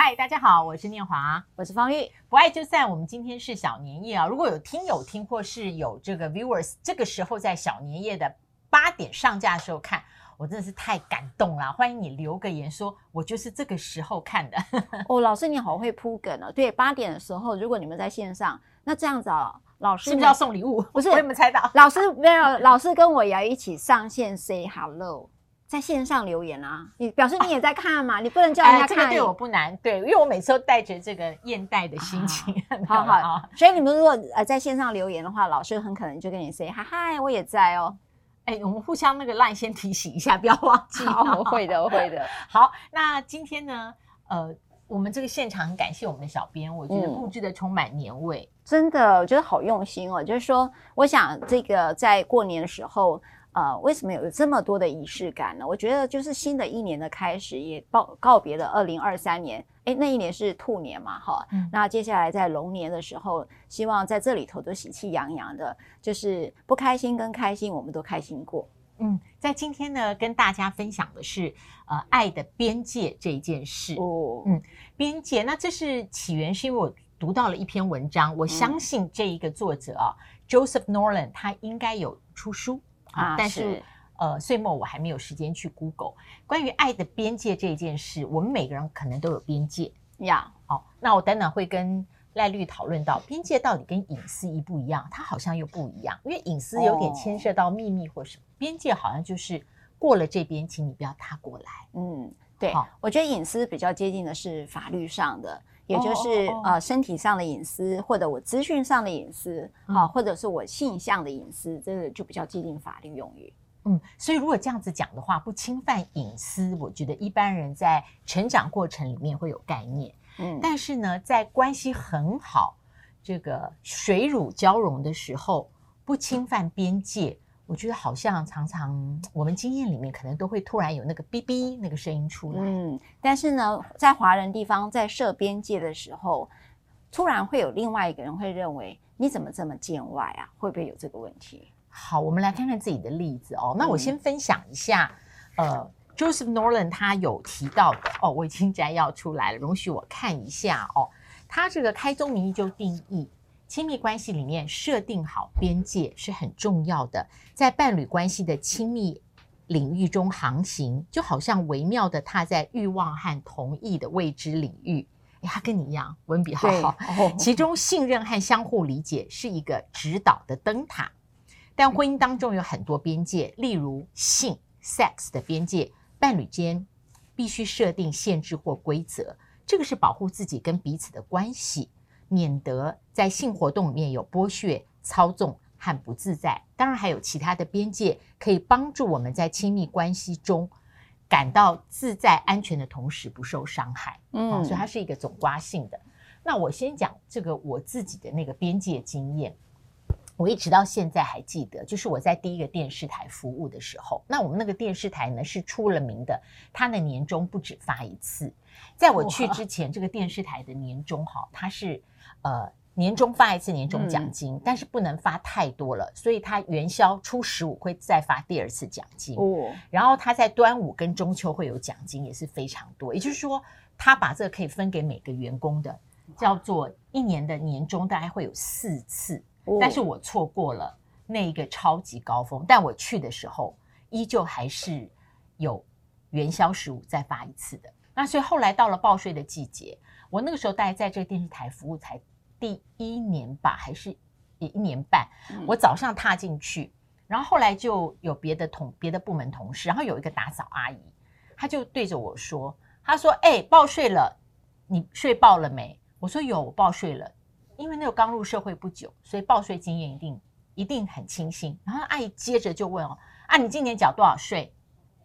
嗨，大家好，我是念华，我是方玉，不爱就散。我们今天是小年夜啊，如果有听友听或是有这个 viewers，这个时候在小年夜的八点上架的时候看，我真的是太感动了。欢迎你留个言说，我就是这个时候看的。哦，老师你好会铺梗哦。对，八点的时候，如果你们在线上，那这样子啊，老师是不是要送礼物？不是，我有没有猜到？老师没有，老师跟我也要一起上线 say hello。在线上留言啊，你表示你也在看嘛？啊、你不能叫人家看、哎。这个对我不难，对，因为我每次都带着这个厌代的心情。好好好，所以你们如果呃在线上留言的话，老师很可能就跟你 say 嗨嗨，我也在哦。哎，我们互相那个 line 先提醒一下，不要忘记。好，我会的，我会的。好，那今天呢，呃，我们这个现场很感谢我们的小编，我觉得布置的充满年味、嗯，真的，我觉得好用心哦。就是说，我想这个在过年的时候。呃，为什么有这么多的仪式感呢？我觉得就是新的一年的开始，也告告别了二零二三年。哎，那一年是兔年嘛，哈。嗯。那接下来在龙年的时候，希望在这里头都喜气洋洋的，就是不开心跟开心，我们都开心过。嗯，在今天呢，跟大家分享的是呃，爱的边界这一件事。哦。嗯，边界，那这是起源，是因为我读到了一篇文章，我相信这一个作者啊，嗯，Joseph Norland，他应该有出书。啊，但是，是呃，岁末我还没有时间去 Google 关于爱的边界这件事。我们每个人可能都有边界呀。好 Yeah.、哦，那我等等会跟赖律讨论到边界到底跟隐私一不一样？它好像又不一样，因为隐私有点牵涉到秘密或什么，oh. 边界好像就是过了这边，请你不要踏过来。嗯，对，好我觉得隐私比较接近的是法律上的。也就是呃身体上的隐私，或者我资讯上的隐私，啊，或者是我性向的隐私，这个就比较接近法律用语。嗯，所以如果这样子讲的话，不侵犯隐私，我觉得一般人在成长过程里面会有概念。嗯，但是呢，在关系很好，这个水乳交融的时候，不侵犯边界。我觉得好像常常我们经验里面可能都会突然有那个哔哔那个声音出来，嗯，但是呢，在华人地方在设边界的时候，突然会有另外一个人会认为你怎么这么见外啊？会不会有这个问题？好，我们来看看自己的例子哦。那我先分享一下，嗯、呃，Joseph Norland 他有提到的哦，我已经摘要出来了，容许我看一下哦。他这个开宗明义就定义。亲密关系里面设定好边界是很重要的，在伴侣关系的亲密领域中航行，就好像微妙的踏在欲望和同意的未知领域。哎，他跟你一样，文笔好好。其中信任和相互理解是一个指导的灯塔，但婚姻当中有很多边界，例如性 （sex） 的边界，伴侣间必须设定限制或规则，这个是保护自己跟彼此的关系。免得在性活动里面有剥削、操纵和不自在。当然，还有其他的边界可以帮助我们在亲密关系中感到自在、安全的同时不受伤害。嗯、哦，所以它是一个总刮性的。那我先讲这个我自己的那个边界经验。我一直到现在还记得，就是我在第一个电视台服务的时候，那我们那个电视台呢是出了名的，它的年终不止发一次。在我去之前，这个电视台的年终哈，它是。呃，年终发一次年终奖金，嗯、但是不能发太多了，所以他元宵初十五会再发第二次奖金。哦，然后他在端午跟中秋会有奖金，也是非常多。也就是说，他把这个可以分给每个员工的，叫做一年的年终大概会有四次。哦、但是我错过了那一个超级高峰，但我去的时候依旧还是有元宵十五再发一次的。那所以后来到了报税的季节。我那个时候大概在这个电视台服务才第一年吧，还是一年半。我早上踏进去，然后后来就有别的同别的部门同事，然后有一个打扫阿姨，她就对着我说：“她说，哎，报税了，你税报了没？”我说：“有，我报税了。”因为那个刚入社会不久，所以报税经验一定一定很清新。然后阿姨接着就问：“哦，啊，你今年缴多少税？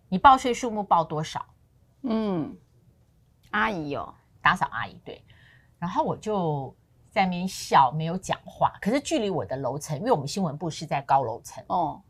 你报税数目报多少？”嗯，阿姨哦。打扫阿姨对，然后我就在那边笑，没有讲话。可是距离我的楼层，因为我们新闻部是在高楼层哦，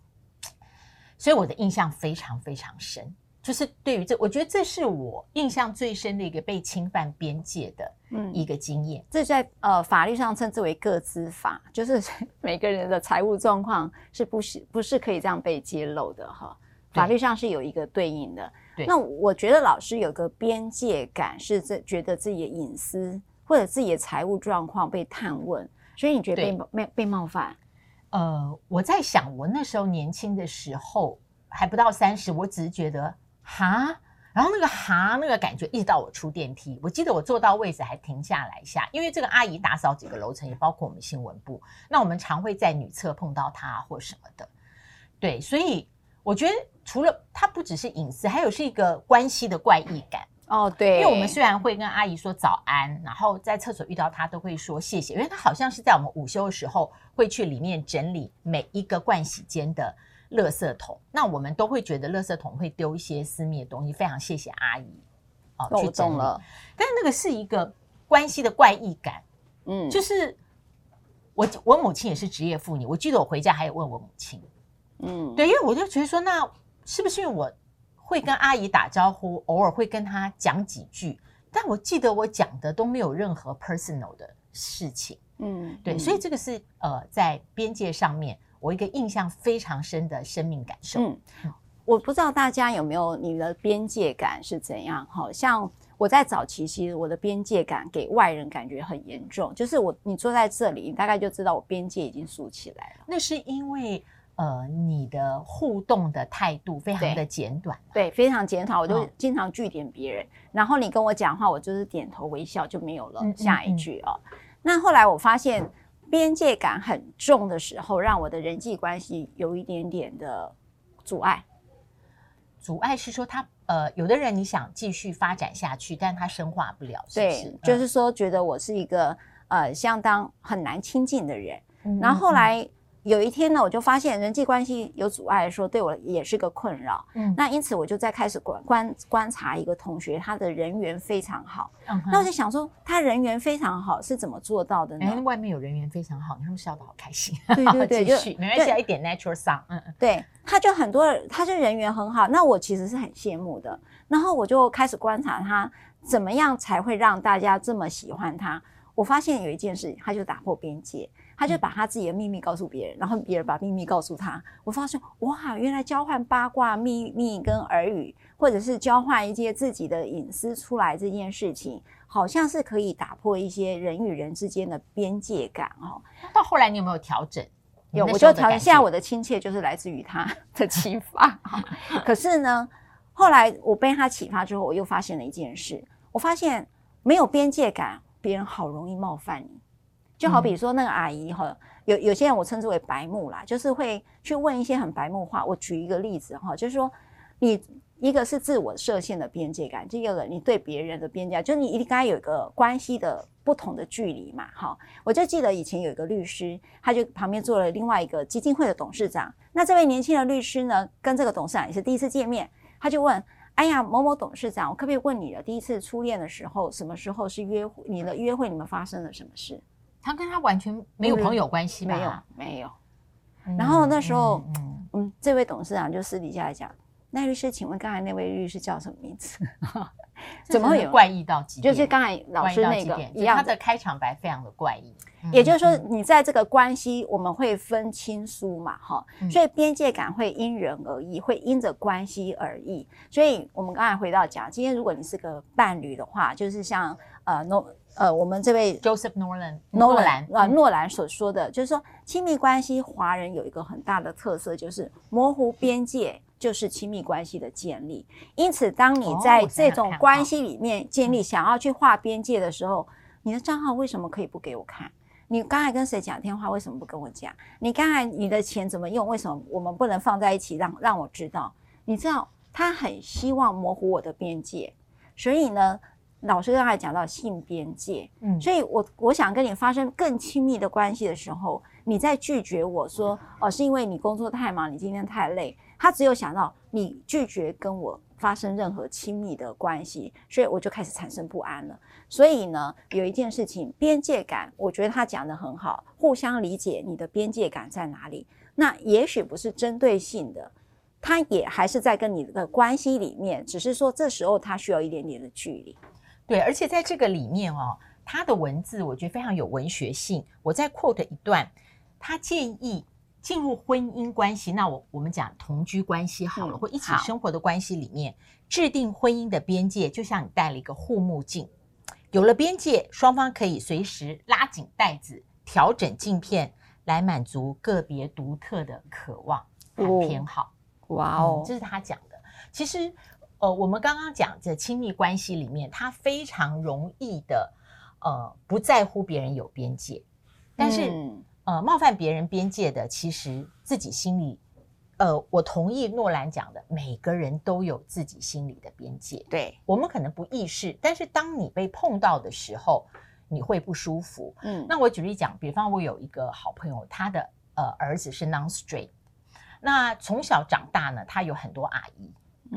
所以我的印象非常非常深。就是对于这，我觉得这是我印象最深的一个被侵犯边界的一个经验。嗯、这在呃法律上称之为个资法，就是每个人的财务状况是不是不是可以这样被揭露的哈？法律上是有一个对应的。对，那我觉得老师有个边界感，是这觉得自己的隐私或者自己的财务状况被探问，所以你觉得被被被冒犯？呃，我在想，我那时候年轻的时候还不到三十，我只是觉得。哈，然后那个哈那个感觉，一直到我出电梯，我记得我坐到位置还停下来一下，因为这个阿姨打扫几个楼层，也包括我们新闻部，那我们常会在女厕碰到她或什么的，对，所以我觉得除了它不只是隐私，还有是一个关系的怪异感。哦，对，因为我们虽然会跟阿姨说早安，然后在厕所遇到她都会说谢谢，因为她好像是在我们午休的时候会去里面整理每一个盥洗间的。垃圾桶，那我们都会觉得垃圾桶会丢一些私密的东西，非常谢谢阿姨哦，去整了。但是那个是一个关系的怪异感，嗯，就是我我母亲也是职业妇女，我记得我回家还有问我母亲，嗯，对，因为我就觉得说，那是不是因为我会跟阿姨打招呼，偶尔会跟她讲几句，但我记得我讲的都没有任何 personal 的事情，嗯，对，所以这个是呃在边界上面。我一个印象非常深的生命感受。嗯，我不知道大家有没有你的边界感是怎样？好像我在早期，其实我的边界感给外人感觉很严重。就是我，你坐在这里，你大概就知道我边界已经竖起来了。那是因为呃，你的互动的态度非常的简短，对，对，非常简短。我就经常句点别人，哦，然后你跟我讲话，我就是点头微笑就没有了下一句哦。嗯嗯嗯，那后来我发现。边界感很重的时候，让我的人际关系有一点点的阻碍。阻碍是说他呃，有的人你想继续发展下去，但他深化不了，是不是？对，就是说觉得我是一个呃相当很难亲近的人。嗯、然后后来。嗯有一天呢，我就发现人际关系有阻碍的时候，对我也是个困扰。嗯，那因此我就在开始观观观察一个同学，他的人缘非常好。嗯，那我就想说，他人缘非常好是怎么做到的呢？哎，外面有人缘非常好，他们笑得好开心。对对对，继续，没关系，一点 natural sound。嗯嗯，对，他就很多，他就人缘很好。那我其实是很羡慕的。然后我就开始观察他怎么样才会让大家这么喜欢他。我发现有一件事，他就打破边界。他就把他自己的秘密告诉别人，然后别人把秘密告诉他。我发现哇，原来交换八卦秘密跟耳语，或者是交换一些自己的隐私出来这件事情，好像是可以打破一些人与人之间的边界感哦。到后来你有没有调整？有，我就调整。现在我的亲切就是来自于他的启发。可是呢，后来我被他启发之后，我又发现了一件事，我发现没有边界感，别人好容易冒犯你。就好比说那个阿姨哈，有有些人我称之为白目啦，就是会去问一些很白目话。我举一个例子哈，就是说你一个是自我设限的边界感，第二个你对别人的边界，就是你应该有一个关系的不同的距离嘛。哈，我就记得以前有一个律师，他就旁边坐了另外一个基金会的董事长。那这位年轻的律师呢，跟这个董事长也是第一次见面，他就问：哎呀，某某董事长，我可不可以问你的第一次初恋的时候，什么时候是约会？你的约会你们发生了什么事？他跟他完全没有朋友关系吧？没有，没有。然后那时候，嗯，这位董事长就私底下来讲：“赖律师，请问刚才那位律师叫什么名字？” 怎么会有怪异到极点？就是刚才老师那个一样，他的开场白非常的怪异。也就是说，你在这个关系，我们会分亲疏嘛，哈，所以边界感会因人而异，会因着关系而异。所以我们刚才回到讲，今天如果你是个伴侣的话，就是像呃诺呃我们这位 Joseph Norland 诺兰啊诺兰所说的，就是说亲密关系，华人有一个很大的特色，就是模糊边界就是亲密关系的建立。因此，当你在这种关系里面建立想要去划边界的时候，你的账号为什么可以不给我看？你刚才跟谁讲电话？为什么不跟我讲？你刚才你的钱怎么用？为什么我们不能放在一起让让我知道？你知道他很希望模糊我的边界，所以呢，老师刚才讲到性边界，嗯，所以我我想跟你发生更亲密的关系的时候，你在拒绝我说哦，是因为你工作太忙，你今天太累。他只有想到你拒绝跟我发生任何亲密的关系，所以我就开始产生不安了。所以呢，有一件事情，边界感，我觉得他讲的很好，互相理解你的边界感在哪里。那也许不是针对性的，他也还是在跟你的关系里面，只是说这时候他需要一点点的距离。对，而且在这个里面哦，他的文字我觉得非常有文学性。我再 quote 一段，他建议。进入婚姻关系，那我我们讲同居关系好了，嗯、或一起生活的关系里面，制定婚姻的边界，就像你戴了一个护目镜，有了边界，双方可以随时拉紧带子，调整镜片，来满足个别独特的渴望和偏好。哦哇哦、嗯，这是他讲的。其实，呃，我们刚刚讲这亲密关系里面，他非常容易的，呃，不在乎别人有边界，但是。嗯呃，冒犯别人边界的，其实自己心里，呃，我同意诺兰讲的，每个人都有自己心里的边界。对，我们可能不意识，但是当你被碰到的时候，你会不舒服。嗯，那我举例讲，比方我有一个好朋友，他的呃儿子是 non-straight，那从小长大呢，他有很多阿姨，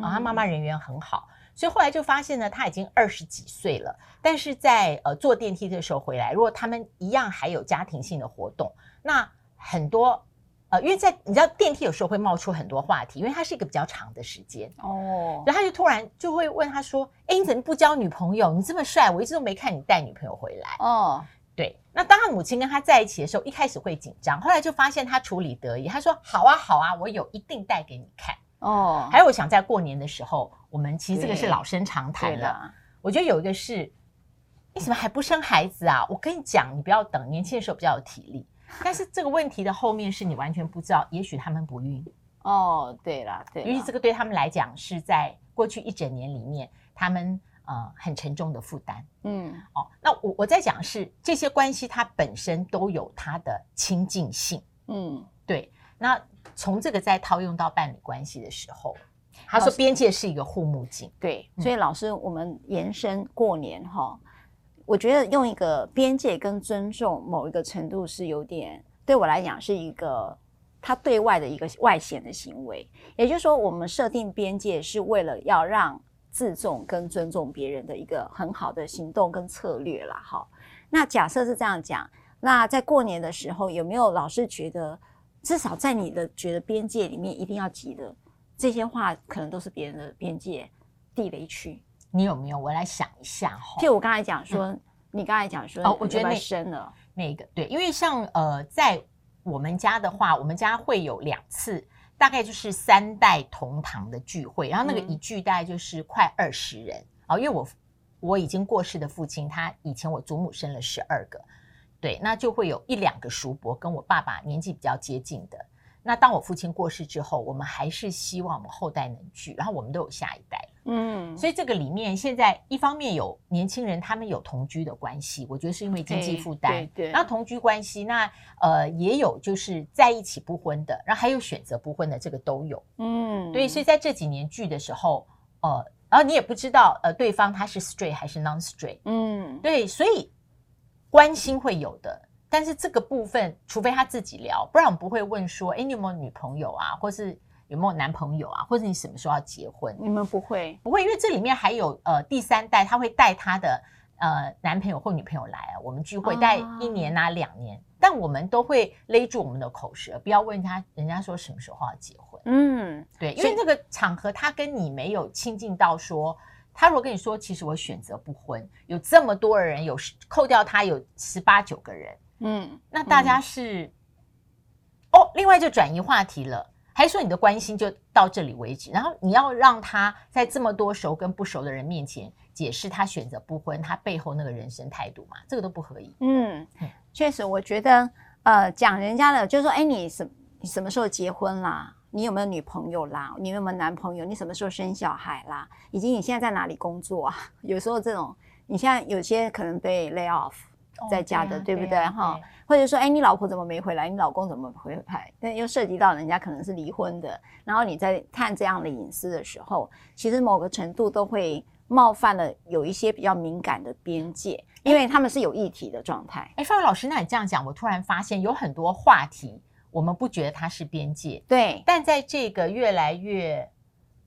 啊，他妈妈人缘很好。所以后来就发现呢，他已经二十几岁了，但是在呃坐电梯的时候回来，如果他们一样还有家庭性的活动，那很多呃，因为在你知道电梯有时候会冒出很多话题，因为它是一个比较长的时间哦，然后他就突然就会问他说：“哎，你怎么不交女朋友？你这么帅，我一直都没看你带女朋友回来。”哦，对。那当他母亲跟他在一起的时候，一开始会紧张，后来就发现他处理得宜，他说：“好啊，好啊，我有一定带给你看。”哦，还有我想在过年的时候，我们其实这个是老生常谈了。我觉得有一个是，你怎么还不生孩子啊？我跟你讲，你不要等，年轻的时候比较有体力。但是这个问题的后面是你完全不知道，也许他们不孕。哦，对了，对，因为这个对他们来讲是在过去一整年里面，他们呃很沉重的负担。嗯，哦，那我我在讲是这些关系，它本身都有它的亲近性。嗯，对，那。从这个再套用到伴侣关系的时候，他说边界是一个护目镜。对，所以老师，我们延伸过年哈，我觉得用一个边界跟尊重某一个程度是有点，对我来讲是一个他对外的一个外显的行为。也就是说，我们设定边界是为了要让自重跟尊重别人的一个很好的行动跟策略啦。哈，那假设是这样讲，那在过年的时候，有没有老师觉得？至少在你的觉得边界里面一定要记得这些话，可能都是别人的边界地雷区。你有没有？我来想一下哈。就我刚才讲说，嗯、你刚才讲说，哦，我觉得那深了那个对，因为像呃，在我们家的话，我们家会有两次，大概就是三代同堂的聚会，然后那个一聚大概就是快二十人啊、嗯哦，因为我我已经过世的父亲，他以前我祖母生了十二个。对，那就会有一两个叔伯跟我爸爸年纪比较接近的。那当我父亲过世之后，我们还是希望我们后代能聚，然后我们都有下一代。嗯，所以这个里面现在一方面有年轻人，他们有同居的关系，我觉得是因为经济负担。对对。然后同居关系，那呃也有就是在一起不婚的，然后还有选择不婚的，这个都有。嗯，对，所以在这几年聚的时候，呃，然后你也不知道呃对方他是 straight 还是 non-straight。嗯，对，所以。关心会有的，但是这个部分，除非他自己聊，不然我们不会问说，哎，你有没有女朋友啊，或是有没有男朋友啊，或者你什么时候要结婚？你们不会，不会，因为这里面还有呃第三代，他会带他的呃男朋友或女朋友来啊，我们聚会带一年啊两年，但我们都会勒住我们的口舌，不要问他人家说什么时候要结婚。嗯，对，因为那个场合他跟你没有亲近到说。他如果跟你说，其实我选择不婚，有这么多人，有扣掉他有十八九个人，嗯，那大家是、嗯、哦，另外就转移话题了，还是说你的关心就到这里为止？然后你要让他在这么多熟跟不熟的人面前解释他选择不婚，他背后那个人生态度嘛，这个都不可以。嗯，确实，我觉得呃，讲人家的，就是说，哎，你什你什么时候结婚啦？你有没有女朋友啦？你有没有男朋友？你什么时候生小孩啦？以及你现在在哪里工作啊？有时候这种，你现在有些可能被 lay off 在家的，哦、对，啊、对不对？哈，对或者说，哎，你老婆怎么没回来？你老公怎么回来？但又涉及到人家可能是离婚的，然后你在探这样的隐私的时候，其实某个程度都会冒犯了有一些比较敏感的边界，因为他们是有议题的状态。哎，范伟老师，那你这样讲，我突然发现有很多话题。我们不觉得它是边界，对，但在这个越来越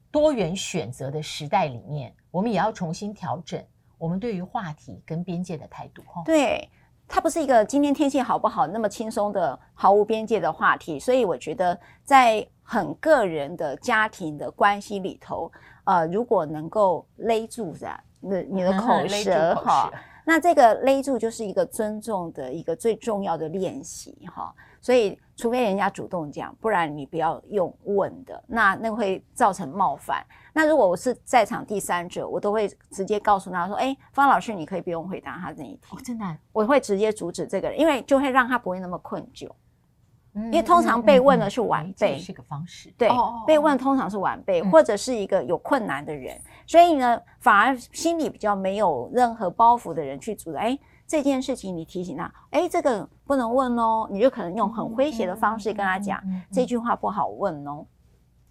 多元选择的时代里面，我们也要重新调整我们对于话题跟边界的态度。对，它不是一个今天天气好不好那么轻松的毫无边界的话题，所以我觉得在很个人的家庭的关系里头，呃，如果能够勒住的你的 你的口舌哈。那这个勒住就是一个尊重的一个最重要的练习哈，所以除非人家主动讲，不然你不要用问的，那那会造成冒犯。那如果我是在场第三者，我都会直接告诉他说：“哎，方老师，你可以不用回答他这一题。”哦，真的，我会直接阻止这个人，因为就会让他不会那么困窘。因为通常被问的是晚辈，是个方式。对，被问通常是晚辈或者是一个有困难的人，所以呢，反而心里比较没有任何包袱的人去阻止。哎，这件事情你提醒他，哎，这个不能问哦，你就可能用很诙谐的方式跟他讲，这句话不好问哦，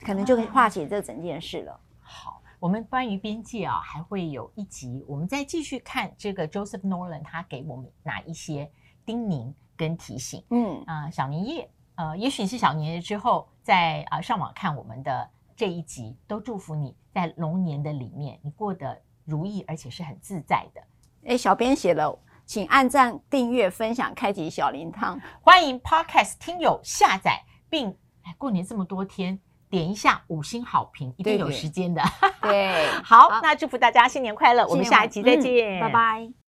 可能就可以化解这整件事了。好，我们关于边界啊，还会有一集，我们再继续看这个 Joseph Nolan 他给我们哪一些叮咛跟提醒。嗯啊，小年夜。呃，也许是小年夜之后，再啊、呃、上网看我们的这一集，都祝福你在龙年的里面，你过得如意，而且是很自在的。哎，小编写了，请按赞、订阅、分享、开启小铃铛，欢迎 Podcast 听友下载，并哎过年这么多天，点一下五星好评，一定有时间的。对，对 好，好，那祝福大家新年快乐，我们下一集再见，嗯、拜拜。